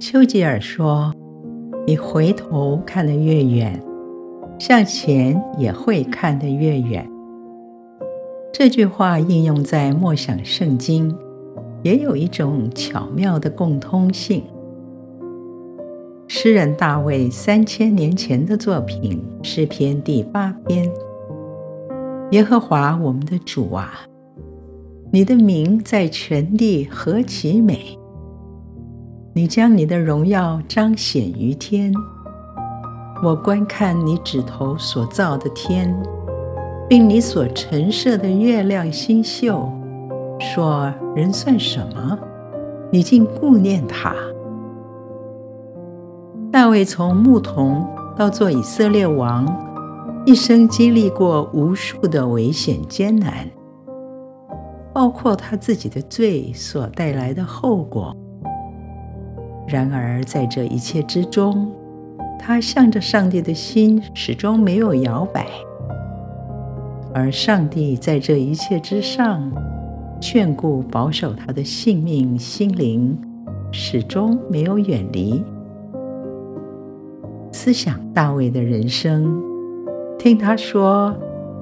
丘吉尔说：“你回头看得越远，向前也会看得越远。”这句话应用在默想圣经，也有一种巧妙的共通性。诗人大卫三千年前的作品《诗篇》第八篇：“耶和华我们的主啊，你的名在全地何其美！”你将你的荣耀彰显于天，我观看你指头所造的天，并你所陈设的月亮星宿，说：人算什么？你竟顾念他。大卫从牧童到做以色列王，一生经历过无数的危险艰难，包括他自己的罪所带来的后果。然而，在这一切之中，他向着上帝的心始终没有摇摆，而上帝在这一切之上，眷顾保守他的性命心灵，始终没有远离。思想大卫的人生，听他说：“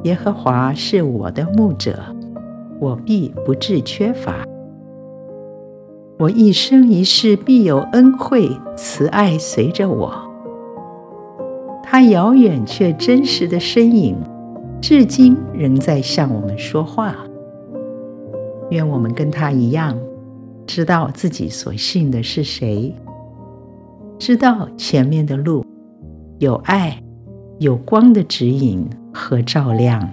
耶和华是我的牧者，我必不致缺乏。”我一生一世必有恩惠慈爱随着我，他遥远却真实的身影，至今仍在向我们说话。愿我们跟他一样，知道自己所信的是谁，知道前面的路有爱、有光的指引和照亮。